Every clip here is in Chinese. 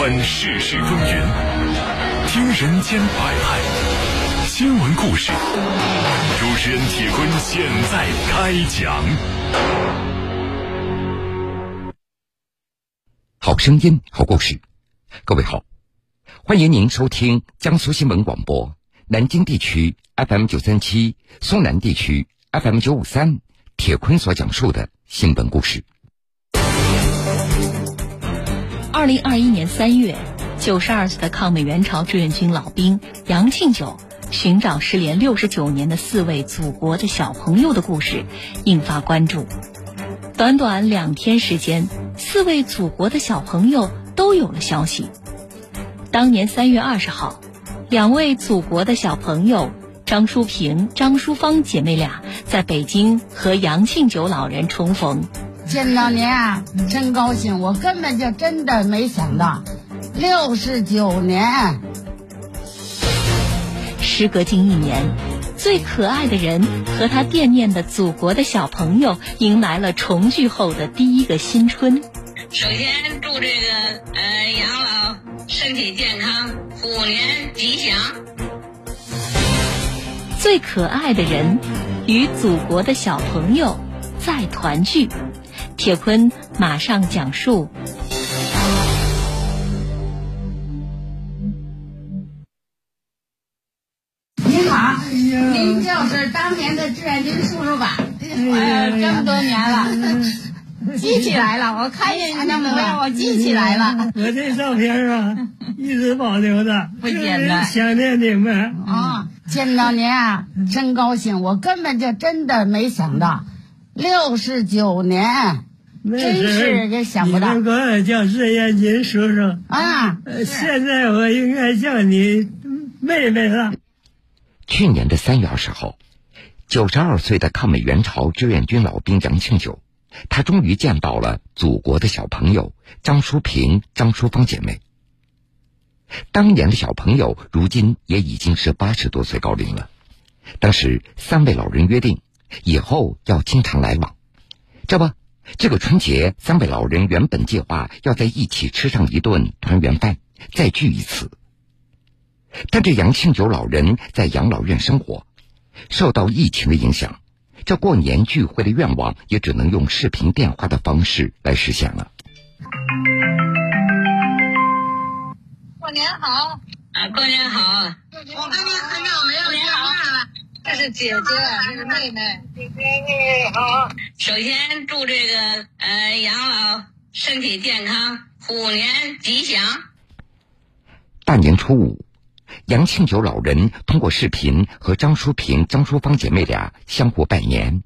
观世事风云，听人间百态，新闻故事。主持人铁坤现在开讲。好声音，好故事。各位好，欢迎您收听江苏新闻广播南京地区 FM 九三七、苏南地区 FM 九五三。铁坤所讲述的新闻故事。二零二一年三月，九十二岁的抗美援朝志愿军老兵杨庆九寻找失联六十九年的四位祖国的小朋友的故事引发关注。短短两天时间，四位祖国的小朋友都有了消息。当年三月二十号，两位祖国的小朋友。张淑萍、张淑芳姐妹俩在北京和杨庆九老人重逢，见到您啊，真高兴！我根本就真的没想到，六十九年，时隔近一年，最可爱的人和他惦念的祖国的小朋友，迎来了重聚后的第一个新春。首先祝这个呃杨老身体健康，虎年吉祥。最可爱的人与祖国的小朋友再团聚，铁坤马上讲述。您好，您就是当年的志愿军叔叔吧？哎这么多年了，记起来了，我看见您的模样，我记起来了。我这照片啊，一直保留着，不简单，想念你们啊。见到您啊，真高兴！我根本就真的没想到，六十九年，真是也想不到。你管我叫志愿军叔叔啊！现在我应该叫你妹妹了。去年的三月二十号，九十二岁的抗美援朝志愿军老兵杨庆九，他终于见到了祖国的小朋友张淑萍、张淑芳姐妹。当年的小朋友，如今也已经是八十多岁高龄了。当时三位老人约定，以后要经常来往。这不，这个春节，三位老人原本计划要在一起吃上一顿团圆饭，再聚一次。但这杨庆九老人在养老院生活，受到疫情的影响，这过年聚会的愿望也只能用视频电话的方式来实现了。过年好啊！过年好！我跟你很久没有见面了。这是姐姐，这是妹妹。姐姐你好。首先祝这个呃杨老身体健康，虎年吉祥。大年初五，杨庆九老人通过视频和张淑萍、张淑芳姐妹俩相互拜年。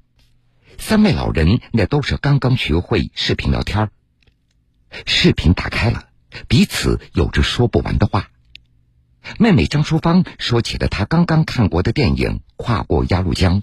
三位老人那都是刚刚学会视频聊天视频打开了。彼此有着说不完的话。妹妹张淑芳说起了她刚刚看过的电影《跨过鸭绿江》，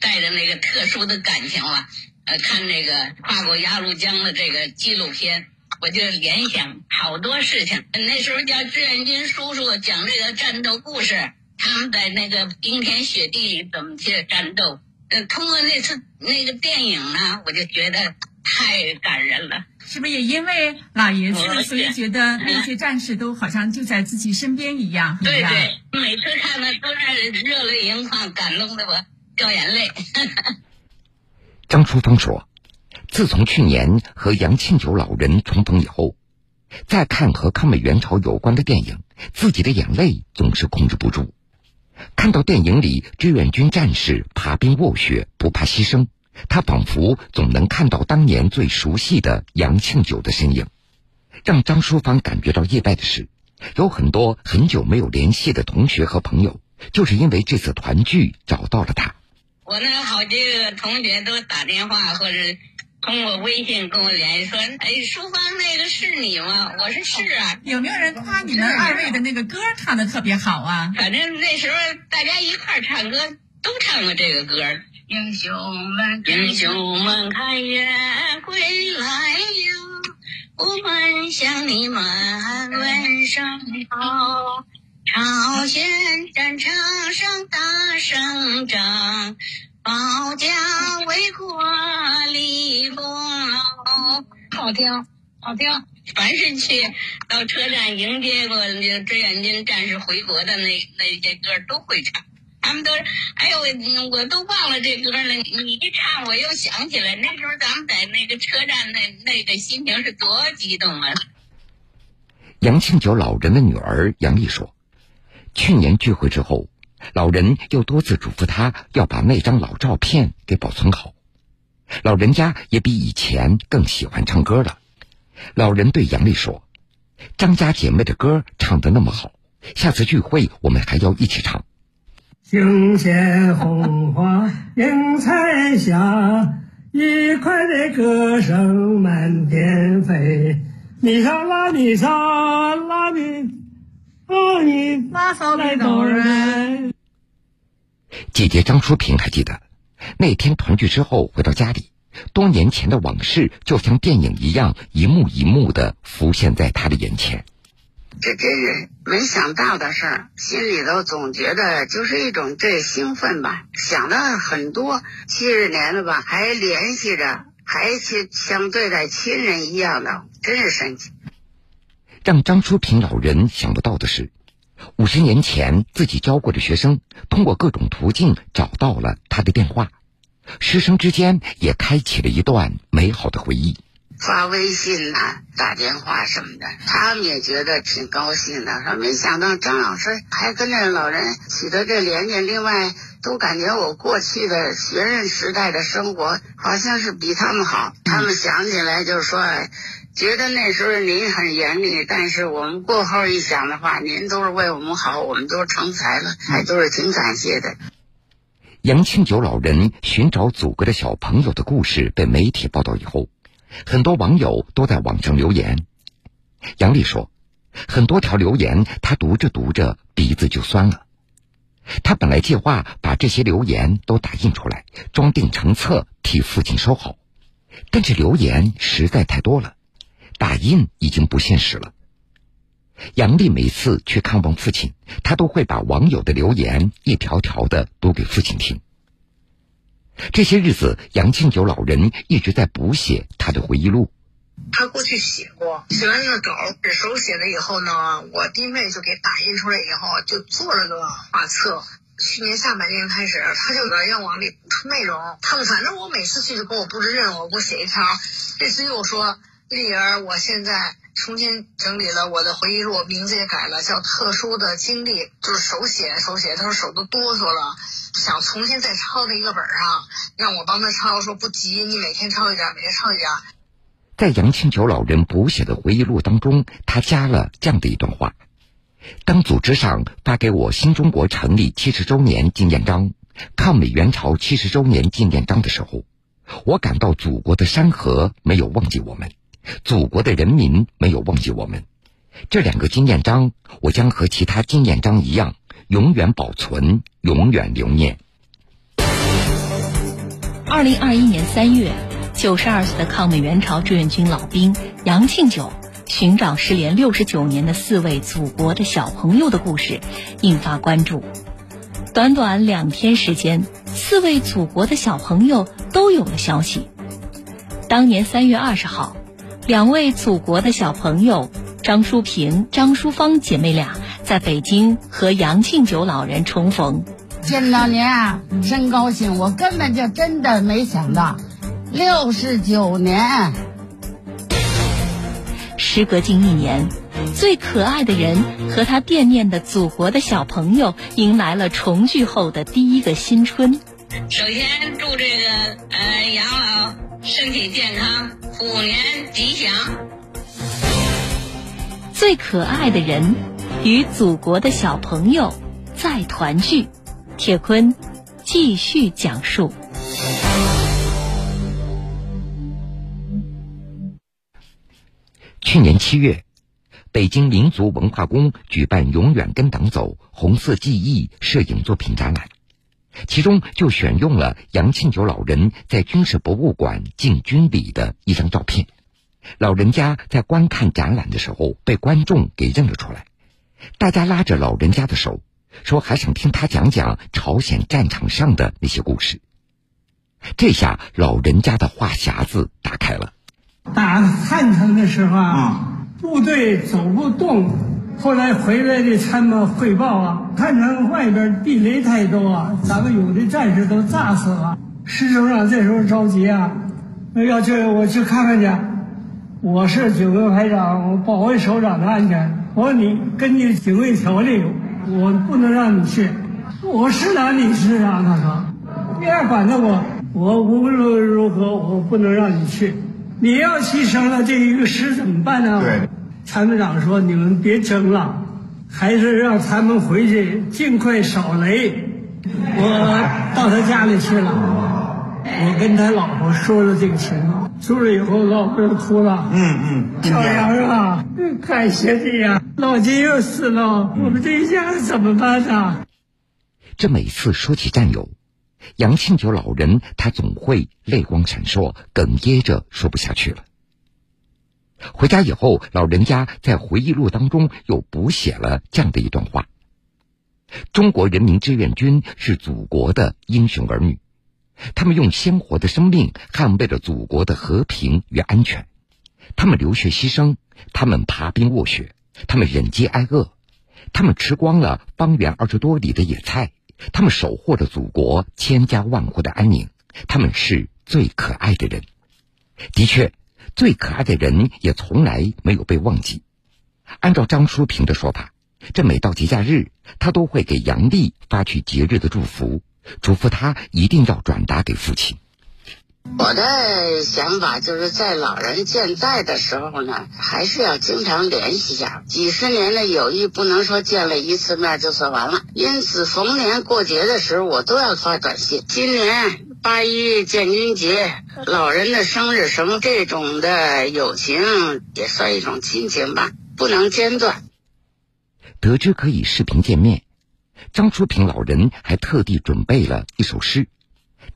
带着那个特殊的感情啊。呃，看那个《跨过鸭绿江》的这个纪录片，我就联想好多事情。那时候叫志愿军叔叔讲这个战斗故事，他们在那个冰天雪地里怎么去战斗。呃，通过那次那个电影呢，我就觉得太感人了。是不是也因为老爷子，所以觉得那些战士都好像就在自己身边一样？对对，每次看了都让人热泪盈眶，感动的我掉眼泪。张淑芳说：“自从去年和杨庆九老人重逢以后，再看和抗美援朝有关的电影，自己的眼泪总是控制不住。看到电影里志愿军战士爬冰卧雪，不怕牺牲。”他仿佛总能看到当年最熟悉的杨庆九的身影，让张淑芳感觉到意外的是，有很多很久没有联系的同学和朋友，就是因为这次团聚找到了他。我那好几个同学都打电话或者通过微信跟我联系说：“哎，淑芳，那个是你吗？”我说：“是啊。”有没有人夸你们二位的那个歌唱的特别好啊？反正那时候大家一块儿唱歌都唱过这个歌。英雄们，英雄们，开元归来呀！我们向你们问声好。朝鲜战场上打胜仗，保家卫国立功劳。好听。好听。凡是去到车站迎接过志愿军战士回国的那那些歌都会唱。他们都，哎呦，我我都忘了这歌了。你一唱，我又想起来，那时候咱们在那个车站，那那个心情是多激动啊！杨庆九老人的女儿杨丽说：“去年聚会之后，老人又多次嘱咐他要把那张老照片给保存好。老人家也比以前更喜欢唱歌了。老人对杨丽说：‘张家姐妹的歌唱得那么好，下次聚会我们还要一起唱。’”胸前红花映彩霞，愉快的歌声满天飞。你莎拉你莎拉咪，哦你拉骚的逗人。姐姐张淑萍还记得，那天团聚之后回到家里，多年前的往事就像电影一样，一幕一幕的浮现在她的眼前。这真是没想到的事儿，心里头总觉得就是一种这兴奋吧，想的很多。七十年了吧，还联系着，还去像对待亲人一样的，真是神奇。让张淑平老人想不到的是，五十年前自己教过的学生，通过各种途径找到了他的电话，师生之间也开启了一段美好的回忆。发微信呐，打电话什么的，他们也觉得挺高兴的。说没想到张老师还跟这老人取得这连接，另外都感觉我过去的学生时代的生活好像是比他们好。他们想起来就说，觉得那时候您很严厉，但是我们过后一想的话，您都是为我们好，我们都成才了，还都是挺感谢的。杨庆九老人寻找祖国的小朋友的故事被媒体报道以后。很多网友都在网上留言。杨丽说：“很多条留言，她读着读着鼻子就酸了。她本来计划把这些留言都打印出来，装订成册替父亲收好，但是留言实在太多了，打印已经不现实了。”杨丽每次去看望父亲，她都会把网友的留言一条条的读给父亲听。这些日子，杨庆九老人一直在补写他的回忆录。他过去写过，写完那个稿手写了，以后呢，我弟妹就给打印出来，以后就做了个画册。去年下半年开始，他就在愿往里补充内容。他们反正我每次去就给我布置任务，给我写一条。这次又说丽儿，我现在重新整理了我的回忆录，名字也改了，叫《特殊的经历》，就是手写手写。他说手都哆嗦了。想重新再抄在一个本上，让我帮他抄，说不急，你每天抄一点，每天抄一点。在杨庆九老人补写的回忆录当中，他加了这样的一段话：当组织上发给我新中国成立七十周年纪念章、抗美援朝七十周年纪念章的时候，我感到祖国的山河没有忘记我们，祖国的人民没有忘记我们。这两个纪念章，我将和其他纪念章一样。永远保存，永远留念。二零二一年三月，九十二岁的抗美援朝志愿军老兵杨庆九寻找失联六十九年的四位祖国的小朋友的故事，引发关注。短短两天时间，四位祖国的小朋友都有了消息。当年三月二十号，两位祖国的小朋友张淑萍、张淑芳姐妹俩。在北京和杨庆九老人重逢，见到您啊，真高兴！我根本就真的没想到，六十九年，时隔近一年，最可爱的人和他惦念的祖国的小朋友，迎来了重聚后的第一个新春。首先祝这个呃杨老身体健康，虎年吉祥。最可爱的人。与祖国的小朋友再团聚，铁坤继续讲述。去年七月，北京民族文化宫举办“永远跟党走”红色记忆摄影作品展览，其中就选用了杨庆九老人在军事博物馆进军礼的一张照片。老人家在观看展览的时候，被观众给认了出来。大家拉着老人家的手，说还想听他讲讲朝鲜战场上的那些故事。这下老人家的话匣子打开了。打汉城的时候啊，部队走不动，后来回来的参谋汇报啊，汉城外边地雷太多啊，咱们有的战士都炸死了。师首长这时候着急啊，要去我去看看去。我是警卫排长，我保卫首长的安全。我说你根据警卫条例，我不能让你去。我是哪里是啊？他说，你还管着我？我无论如何，我不能让你去。你要牺牲了这一个师怎么办呢？对，参谋长说：“你们别争了，还是让他们回去尽快扫雷。”我到他家里去了，我跟他老婆说了这个情况。出来以后，老婆就哭了。嗯嗯，小杨啊，感谢你呀！老金又死了，我们这一家怎么办呢？这每次说起战友。杨庆九老人，他总会泪光闪烁，哽咽着说不下去了。回家以后，老人家在回忆录当中又补写了这样的一段话：中国人民志愿军是祖国的英雄儿女，他们用鲜活的生命捍卫着祖国的和平与安全，他们流血牺牲，他们爬冰卧雪，他们忍饥挨饿，他们吃光了方圆二十多里的野菜。他们守护着祖国千家万户的安宁，他们是最可爱的人。的确，最可爱的人也从来没有被忘记。按照张淑平的说法，这每到节假日，他都会给杨丽发去节日的祝福，嘱咐她一定要转达给父亲。我的想法就是在老人健在的时候呢，还是要经常联系一下。几十年的友谊不能说见了一次面就算完了，因此逢年过节的时候我都要发短信。今年八一建军节、老人的生日什么这种的友情也算一种亲情吧，不能间断。得知可以视频见面，张淑平老人还特地准备了一首诗。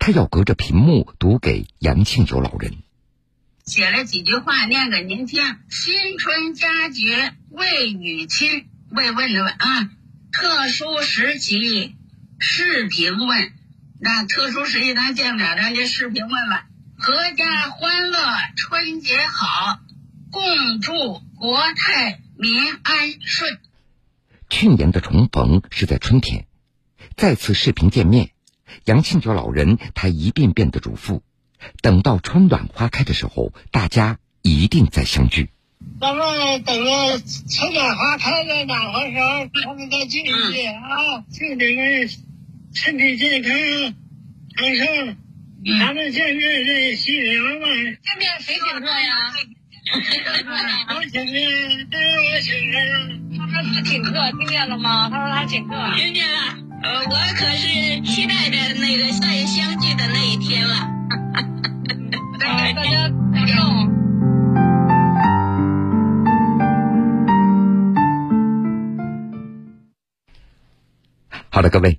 他要隔着屏幕读给杨庆友老人，写了几句话念给您听。新春佳节未与亲，慰问的问啊。特殊时期视频问，那特殊时期咱见不了，咱就视频问问。阖家欢乐，春节好，共祝国泰民安顺。去年的重逢是在春天，再次视频见面。杨庆九老人，他一遍遍的嘱咐：等到春暖花开的时候，大家一定再相聚。咱们等着春暖花开的暖和时候，咱们再聚一聚啊！祝你们身体健康、长寿。咱们现在这新娘嘛，见面谁请客呀？我请客，当然我请客。他说他请客，听见了吗？他说他请客。听见了。呃，我可是期待着那个再相聚的那一天了。大家保重。好的，各位，